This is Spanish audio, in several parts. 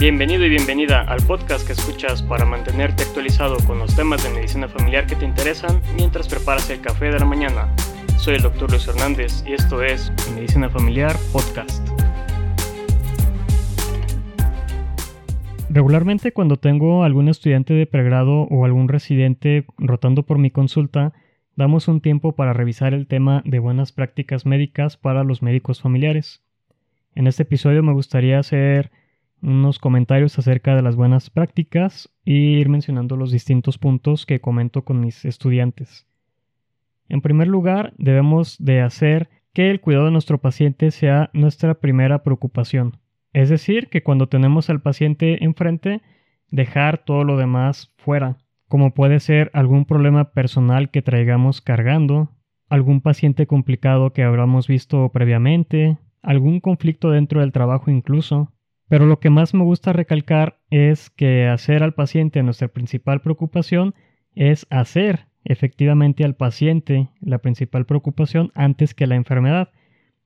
Bienvenido y bienvenida al podcast que escuchas para mantenerte actualizado con los temas de medicina familiar que te interesan mientras preparas el café de la mañana. Soy el Dr. Luis Hernández y esto es Medicina Familiar Podcast. Regularmente cuando tengo algún estudiante de pregrado o algún residente rotando por mi consulta, damos un tiempo para revisar el tema de buenas prácticas médicas para los médicos familiares. En este episodio me gustaría hacer unos comentarios acerca de las buenas prácticas e ir mencionando los distintos puntos que comento con mis estudiantes. En primer lugar, debemos de hacer que el cuidado de nuestro paciente sea nuestra primera preocupación. Es decir, que cuando tenemos al paciente enfrente, dejar todo lo demás fuera como puede ser algún problema personal que traigamos cargando, algún paciente complicado que habramos visto previamente, algún conflicto dentro del trabajo incluso. Pero lo que más me gusta recalcar es que hacer al paciente nuestra principal preocupación es hacer efectivamente al paciente la principal preocupación antes que la enfermedad,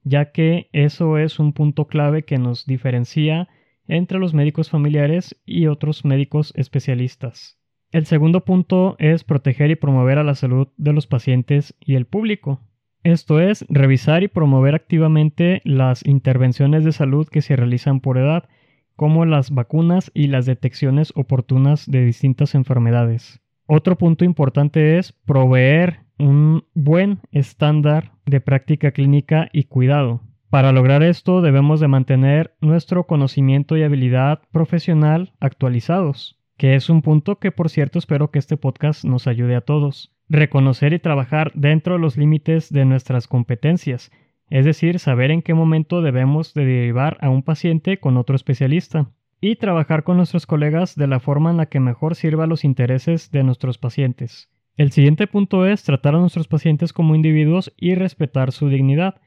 ya que eso es un punto clave que nos diferencia entre los médicos familiares y otros médicos especialistas. El segundo punto es proteger y promover a la salud de los pacientes y el público. Esto es, revisar y promover activamente las intervenciones de salud que se realizan por edad, como las vacunas y las detecciones oportunas de distintas enfermedades. Otro punto importante es proveer un buen estándar de práctica clínica y cuidado. Para lograr esto debemos de mantener nuestro conocimiento y habilidad profesional actualizados que es un punto que por cierto espero que este podcast nos ayude a todos. Reconocer y trabajar dentro de los límites de nuestras competencias, es decir, saber en qué momento debemos de derivar a un paciente con otro especialista, y trabajar con nuestros colegas de la forma en la que mejor sirva los intereses de nuestros pacientes. El siguiente punto es tratar a nuestros pacientes como individuos y respetar su dignidad.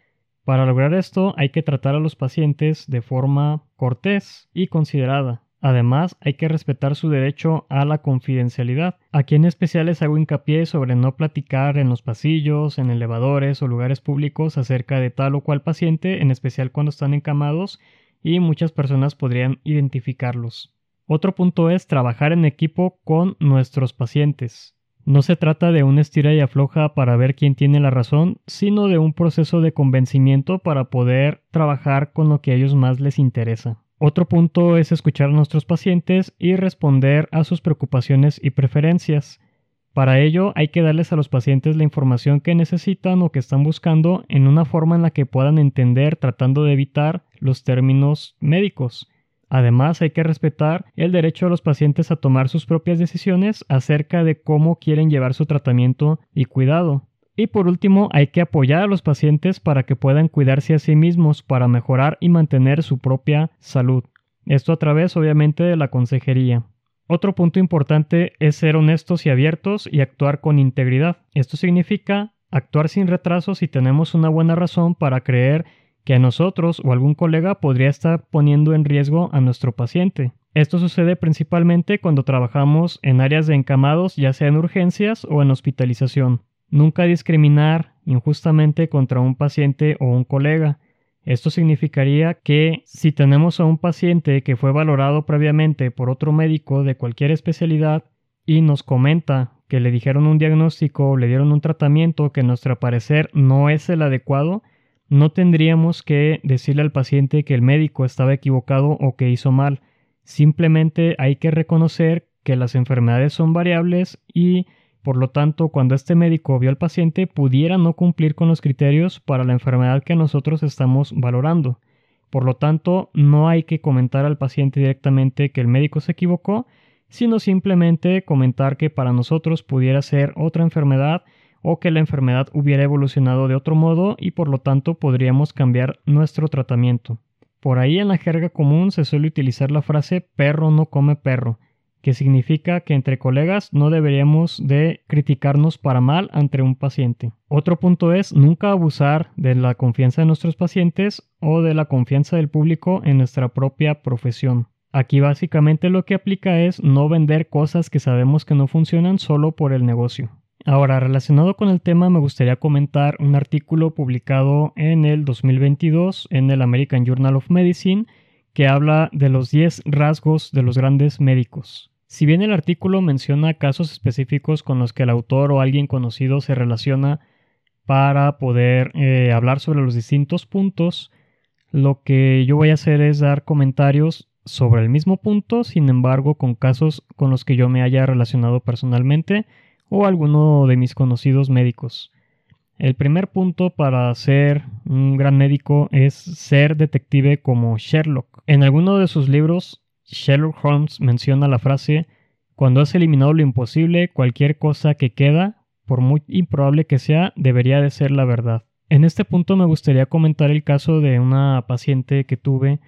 Para lograr esto hay que tratar a los pacientes de forma cortés y considerada. Además, hay que respetar su derecho a la confidencialidad. Aquí en especial les hago hincapié sobre no platicar en los pasillos, en elevadores o lugares públicos acerca de tal o cual paciente, en especial cuando están encamados y muchas personas podrían identificarlos. Otro punto es trabajar en equipo con nuestros pacientes. No se trata de un estira y afloja para ver quién tiene la razón, sino de un proceso de convencimiento para poder trabajar con lo que a ellos más les interesa. Otro punto es escuchar a nuestros pacientes y responder a sus preocupaciones y preferencias. Para ello hay que darles a los pacientes la información que necesitan o que están buscando en una forma en la que puedan entender tratando de evitar los términos médicos. Además hay que respetar el derecho de los pacientes a tomar sus propias decisiones acerca de cómo quieren llevar su tratamiento y cuidado. Y por último, hay que apoyar a los pacientes para que puedan cuidarse a sí mismos para mejorar y mantener su propia salud. Esto a través obviamente de la consejería. Otro punto importante es ser honestos y abiertos y actuar con integridad. Esto significa actuar sin retraso si tenemos una buena razón para creer que a nosotros o algún colega podría estar poniendo en riesgo a nuestro paciente. Esto sucede principalmente cuando trabajamos en áreas de encamados, ya sea en urgencias o en hospitalización. Nunca discriminar injustamente contra un paciente o un colega. Esto significaría que si tenemos a un paciente que fue valorado previamente por otro médico de cualquier especialidad y nos comenta que le dijeron un diagnóstico o le dieron un tratamiento que a nuestro parecer no es el adecuado, no tendríamos que decirle al paciente que el médico estaba equivocado o que hizo mal. Simplemente hay que reconocer que las enfermedades son variables y por lo tanto, cuando este médico vio al paciente, pudiera no cumplir con los criterios para la enfermedad que nosotros estamos valorando. Por lo tanto, no hay que comentar al paciente directamente que el médico se equivocó, sino simplemente comentar que para nosotros pudiera ser otra enfermedad o que la enfermedad hubiera evolucionado de otro modo y por lo tanto podríamos cambiar nuestro tratamiento. Por ahí en la jerga común se suele utilizar la frase perro no come perro, que significa que entre colegas no deberíamos de criticarnos para mal ante un paciente. Otro punto es nunca abusar de la confianza de nuestros pacientes o de la confianza del público en nuestra propia profesión. Aquí básicamente lo que aplica es no vender cosas que sabemos que no funcionan solo por el negocio. Ahora, relacionado con el tema, me gustaría comentar un artículo publicado en el 2022 en el American Journal of Medicine que habla de los 10 rasgos de los grandes médicos. Si bien el artículo menciona casos específicos con los que el autor o alguien conocido se relaciona para poder eh, hablar sobre los distintos puntos, lo que yo voy a hacer es dar comentarios sobre el mismo punto, sin embargo con casos con los que yo me haya relacionado personalmente o alguno de mis conocidos médicos. El primer punto para ser un gran médico es ser detective como Sherlock. En alguno de sus libros, Sherlock Holmes menciona la frase Cuando has eliminado lo imposible, cualquier cosa que queda, por muy improbable que sea, debería de ser la verdad. En este punto me gustaría comentar el caso de una paciente que tuve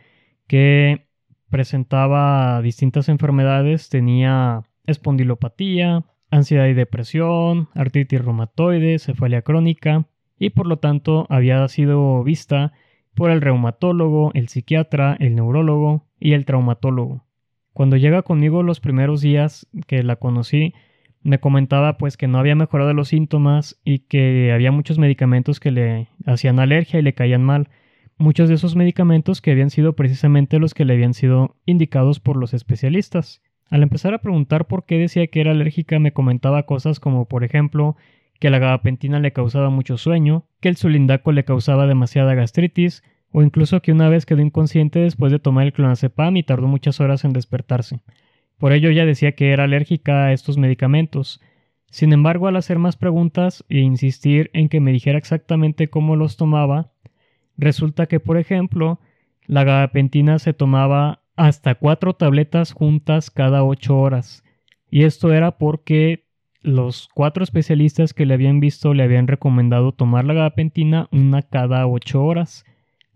que presentaba distintas enfermedades, tenía espondilopatía, ansiedad y depresión, artritis reumatoide, cefalia crónica, y por lo tanto había sido vista por el reumatólogo, el psiquiatra, el neurólogo y el traumatólogo. Cuando llega conmigo los primeros días que la conocí, me comentaba pues que no había mejorado los síntomas y que había muchos medicamentos que le hacían alergia y le caían mal, muchos de esos medicamentos que habían sido precisamente los que le habían sido indicados por los especialistas. Al empezar a preguntar por qué decía que era alérgica, me comentaba cosas como, por ejemplo, que la gabapentina le causaba mucho sueño, que el sulindaco le causaba demasiada gastritis, o incluso que una vez quedó inconsciente después de tomar el clonazepam y tardó muchas horas en despertarse. Por ello ella decía que era alérgica a estos medicamentos. Sin embargo, al hacer más preguntas e insistir en que me dijera exactamente cómo los tomaba, Resulta que, por ejemplo, la gabapentina se tomaba hasta cuatro tabletas juntas cada ocho horas. Y esto era porque los cuatro especialistas que le habían visto le habían recomendado tomar la gabapentina una cada ocho horas.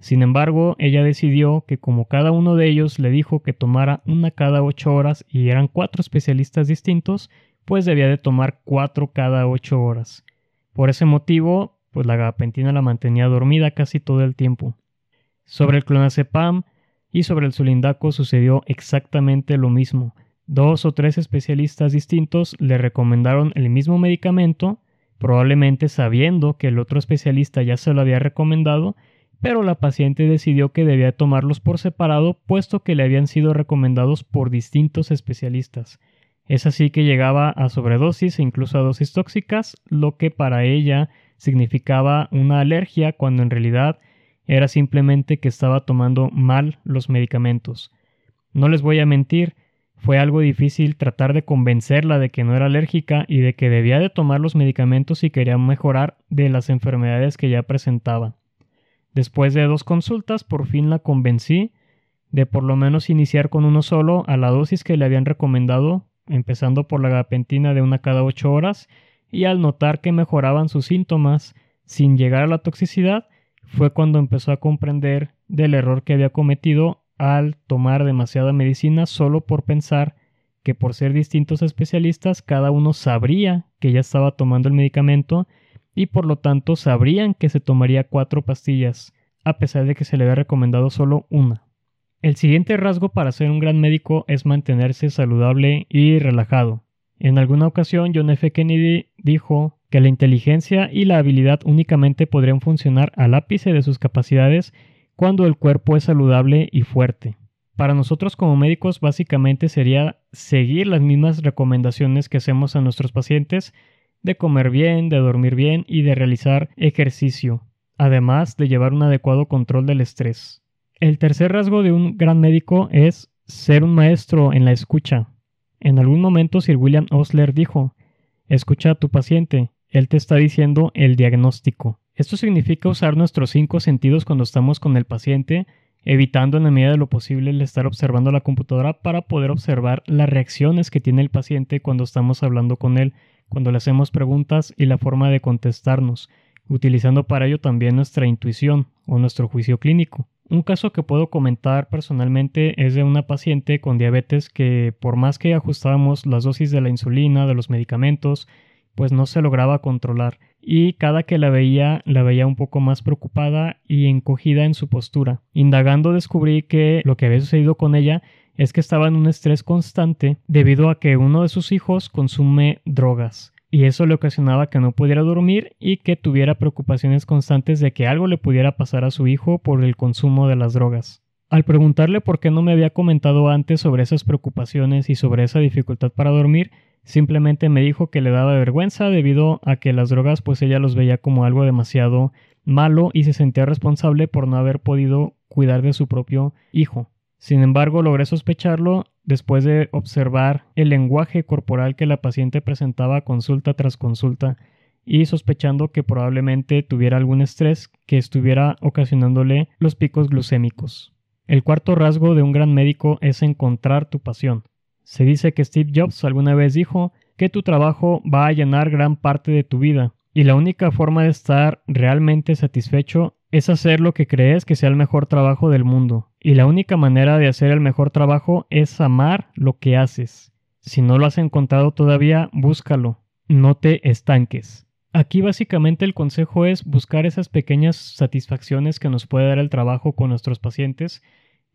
Sin embargo, ella decidió que como cada uno de ellos le dijo que tomara una cada ocho horas y eran cuatro especialistas distintos, pues debía de tomar cuatro cada ocho horas. Por ese motivo, pues la gabapentina la mantenía dormida casi todo el tiempo. Sobre el clonazepam y sobre el sulindaco sucedió exactamente lo mismo. Dos o tres especialistas distintos le recomendaron el mismo medicamento, probablemente sabiendo que el otro especialista ya se lo había recomendado, pero la paciente decidió que debía tomarlos por separado puesto que le habían sido recomendados por distintos especialistas. Es así que llegaba a sobredosis e incluso a dosis tóxicas, lo que para ella significaba una alergia cuando en realidad era simplemente que estaba tomando mal los medicamentos. No les voy a mentir, fue algo difícil tratar de convencerla de que no era alérgica y de que debía de tomar los medicamentos si quería mejorar de las enfermedades que ya presentaba. Después de dos consultas, por fin la convencí de por lo menos iniciar con uno solo a la dosis que le habían recomendado, empezando por la gapentina de una cada ocho horas y al notar que mejoraban sus síntomas sin llegar a la toxicidad, fue cuando empezó a comprender del error que había cometido al tomar demasiada medicina solo por pensar que por ser distintos especialistas cada uno sabría que ya estaba tomando el medicamento y por lo tanto sabrían que se tomaría cuatro pastillas, a pesar de que se le había recomendado solo una. El siguiente rasgo para ser un gran médico es mantenerse saludable y relajado. En alguna ocasión John F. Kennedy dijo que la inteligencia y la habilidad únicamente podrían funcionar al ápice de sus capacidades cuando el cuerpo es saludable y fuerte. Para nosotros como médicos básicamente sería seguir las mismas recomendaciones que hacemos a nuestros pacientes de comer bien, de dormir bien y de realizar ejercicio, además de llevar un adecuado control del estrés. El tercer rasgo de un gran médico es ser un maestro en la escucha. En algún momento Sir William Osler dijo, escucha a tu paciente, él te está diciendo el diagnóstico. Esto significa usar nuestros cinco sentidos cuando estamos con el paciente, evitando en la medida de lo posible el estar observando la computadora para poder observar las reacciones que tiene el paciente cuando estamos hablando con él, cuando le hacemos preguntas y la forma de contestarnos, utilizando para ello también nuestra intuición o nuestro juicio clínico. Un caso que puedo comentar personalmente es de una paciente con diabetes que por más que ajustábamos las dosis de la insulina, de los medicamentos, pues no se lograba controlar y cada que la veía la veía un poco más preocupada y encogida en su postura. Indagando descubrí que lo que había sucedido con ella es que estaba en un estrés constante debido a que uno de sus hijos consume drogas y eso le ocasionaba que no pudiera dormir y que tuviera preocupaciones constantes de que algo le pudiera pasar a su hijo por el consumo de las drogas. Al preguntarle por qué no me había comentado antes sobre esas preocupaciones y sobre esa dificultad para dormir, simplemente me dijo que le daba vergüenza debido a que las drogas pues ella los veía como algo demasiado malo y se sentía responsable por no haber podido cuidar de su propio hijo. Sin embargo, logré sospecharlo después de observar el lenguaje corporal que la paciente presentaba consulta tras consulta y sospechando que probablemente tuviera algún estrés que estuviera ocasionándole los picos glucémicos. El cuarto rasgo de un gran médico es encontrar tu pasión. Se dice que Steve Jobs alguna vez dijo que tu trabajo va a llenar gran parte de tu vida y la única forma de estar realmente satisfecho es hacer lo que crees que sea el mejor trabajo del mundo. Y la única manera de hacer el mejor trabajo es amar lo que haces. Si no lo has encontrado todavía, búscalo. No te estanques. Aquí básicamente el consejo es buscar esas pequeñas satisfacciones que nos puede dar el trabajo con nuestros pacientes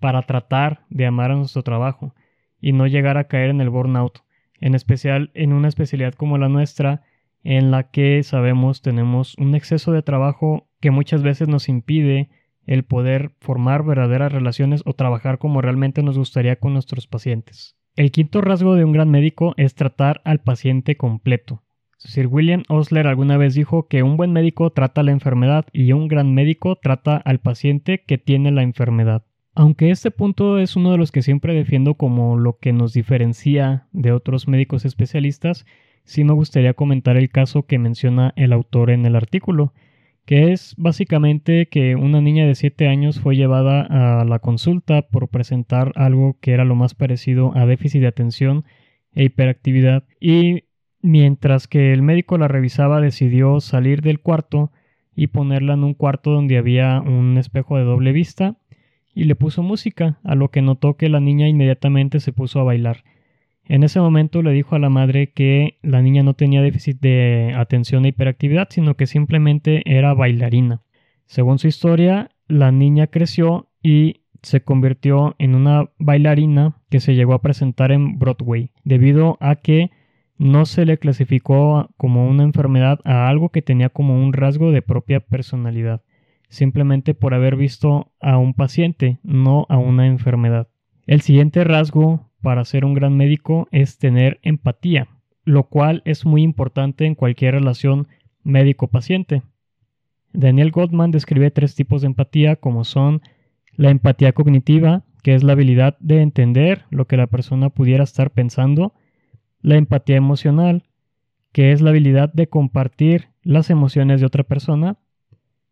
para tratar de amar a nuestro trabajo y no llegar a caer en el burnout, en especial en una especialidad como la nuestra en la que sabemos tenemos un exceso de trabajo que muchas veces nos impide el poder formar verdaderas relaciones o trabajar como realmente nos gustaría con nuestros pacientes. El quinto rasgo de un gran médico es tratar al paciente completo. Sir William Osler alguna vez dijo que un buen médico trata la enfermedad y un gran médico trata al paciente que tiene la enfermedad. Aunque este punto es uno de los que siempre defiendo como lo que nos diferencia de otros médicos especialistas, sí me gustaría comentar el caso que menciona el autor en el artículo, que es básicamente que una niña de 7 años fue llevada a la consulta por presentar algo que era lo más parecido a déficit de atención e hiperactividad y Mientras que el médico la revisaba, decidió salir del cuarto y ponerla en un cuarto donde había un espejo de doble vista y le puso música, a lo que notó que la niña inmediatamente se puso a bailar. En ese momento le dijo a la madre que la niña no tenía déficit de atención e hiperactividad, sino que simplemente era bailarina. Según su historia, la niña creció y se convirtió en una bailarina que se llegó a presentar en Broadway, debido a que no se le clasificó como una enfermedad a algo que tenía como un rasgo de propia personalidad, simplemente por haber visto a un paciente, no a una enfermedad. El siguiente rasgo para ser un gran médico es tener empatía, lo cual es muy importante en cualquier relación médico-paciente. Daniel Goldman describe tres tipos de empatía como son la empatía cognitiva, que es la habilidad de entender lo que la persona pudiera estar pensando, la empatía emocional, que es la habilidad de compartir las emociones de otra persona,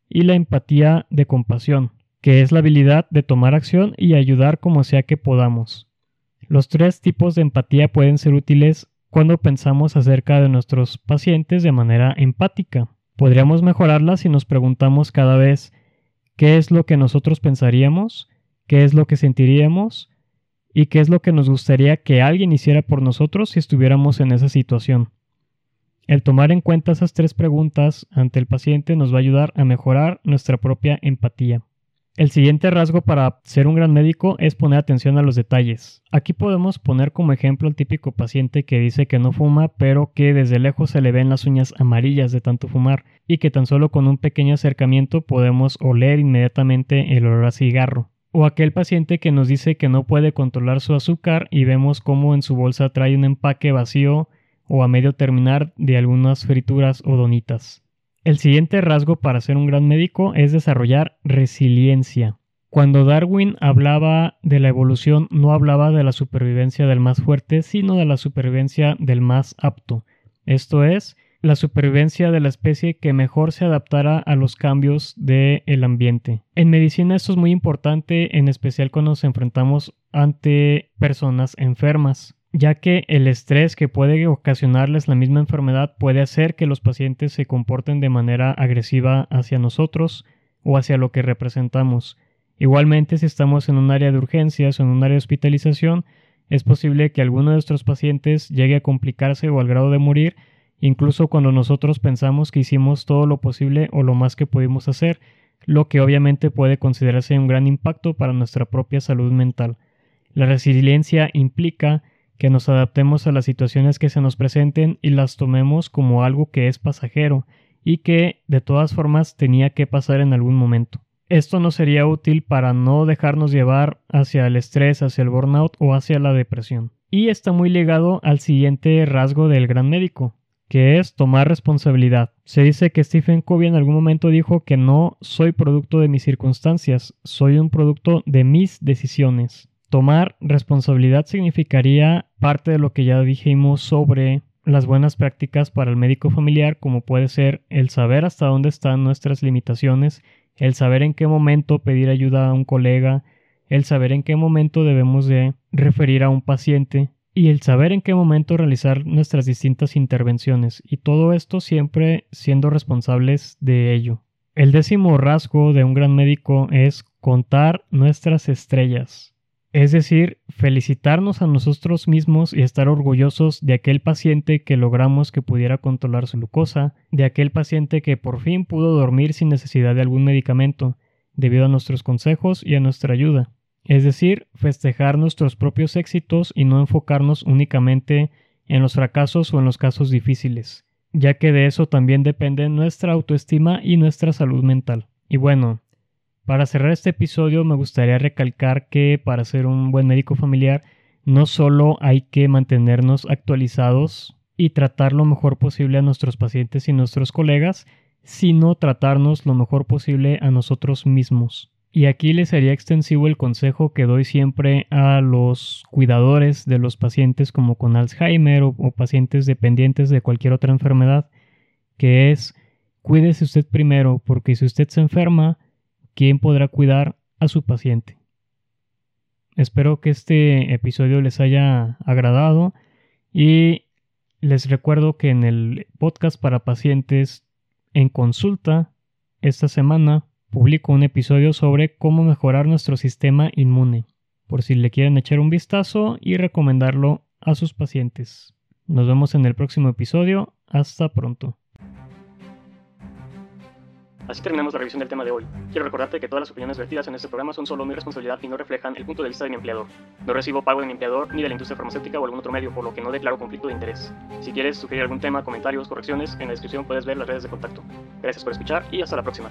y la empatía de compasión, que es la habilidad de tomar acción y ayudar como sea que podamos. Los tres tipos de empatía pueden ser útiles cuando pensamos acerca de nuestros pacientes de manera empática. Podríamos mejorarla si nos preguntamos cada vez qué es lo que nosotros pensaríamos, qué es lo que sentiríamos y qué es lo que nos gustaría que alguien hiciera por nosotros si estuviéramos en esa situación. El tomar en cuenta esas tres preguntas ante el paciente nos va a ayudar a mejorar nuestra propia empatía. El siguiente rasgo para ser un gran médico es poner atención a los detalles. Aquí podemos poner como ejemplo al típico paciente que dice que no fuma, pero que desde lejos se le ven las uñas amarillas de tanto fumar y que tan solo con un pequeño acercamiento podemos oler inmediatamente el olor a cigarro. O aquel paciente que nos dice que no puede controlar su azúcar y vemos cómo en su bolsa trae un empaque vacío o a medio terminar de algunas frituras o donitas. El siguiente rasgo para ser un gran médico es desarrollar resiliencia. Cuando Darwin hablaba de la evolución no hablaba de la supervivencia del más fuerte, sino de la supervivencia del más apto. Esto es, la supervivencia de la especie que mejor se adaptara a los cambios del ambiente. En medicina esto es muy importante, en especial cuando nos enfrentamos ante personas enfermas, ya que el estrés que puede ocasionarles la misma enfermedad puede hacer que los pacientes se comporten de manera agresiva hacia nosotros o hacia lo que representamos. Igualmente, si estamos en un área de urgencias o en un área de hospitalización, es posible que alguno de nuestros pacientes llegue a complicarse o al grado de morir incluso cuando nosotros pensamos que hicimos todo lo posible o lo más que pudimos hacer, lo que obviamente puede considerarse un gran impacto para nuestra propia salud mental. La resiliencia implica que nos adaptemos a las situaciones que se nos presenten y las tomemos como algo que es pasajero y que de todas formas tenía que pasar en algún momento. esto no sería útil para no dejarnos llevar hacia el estrés, hacia el burnout o hacia la depresión. Y está muy ligado al siguiente rasgo del gran médico, que es tomar responsabilidad. Se dice que Stephen Covey en algún momento dijo que no soy producto de mis circunstancias, soy un producto de mis decisiones. Tomar responsabilidad significaría parte de lo que ya dijimos sobre las buenas prácticas para el médico familiar, como puede ser el saber hasta dónde están nuestras limitaciones, el saber en qué momento pedir ayuda a un colega, el saber en qué momento debemos de referir a un paciente y el saber en qué momento realizar nuestras distintas intervenciones y todo esto siempre siendo responsables de ello. El décimo rasgo de un gran médico es contar nuestras estrellas. Es decir, felicitarnos a nosotros mismos y estar orgullosos de aquel paciente que logramos que pudiera controlar su glucosa, de aquel paciente que por fin pudo dormir sin necesidad de algún medicamento, debido a nuestros consejos y a nuestra ayuda. Es decir, festejar nuestros propios éxitos y no enfocarnos únicamente en los fracasos o en los casos difíciles, ya que de eso también depende nuestra autoestima y nuestra salud mental. Y bueno, para cerrar este episodio me gustaría recalcar que para ser un buen médico familiar no solo hay que mantenernos actualizados y tratar lo mejor posible a nuestros pacientes y nuestros colegas, sino tratarnos lo mejor posible a nosotros mismos. Y aquí les sería extensivo el consejo que doy siempre a los cuidadores de los pacientes como con Alzheimer o, pacientes dependientes de cualquier otra enfermedad, que es cuídese usted primero, porque si usted se enferma, quién podrá cuidar a su paciente. Espero que este episodio les haya agradado y les recuerdo que en el podcast para pacientes en consulta esta semana publico un episodio sobre cómo mejorar nuestro sistema inmune, por si le quieren echar un vistazo y recomendarlo a sus pacientes. Nos vemos en el próximo episodio. Hasta pronto. Así terminamos la revisión del tema de hoy. Quiero recordarte que todas las opiniones vertidas en este programa son solo mi responsabilidad y no reflejan el punto de vista de mi empleador. No recibo pago de mi empleador ni de la industria farmacéutica o algún otro medio, por lo que no declaro conflicto de interés. Si quieres sugerir algún tema, comentarios, correcciones, en la descripción puedes ver las redes de contacto. Gracias por escuchar y hasta la próxima.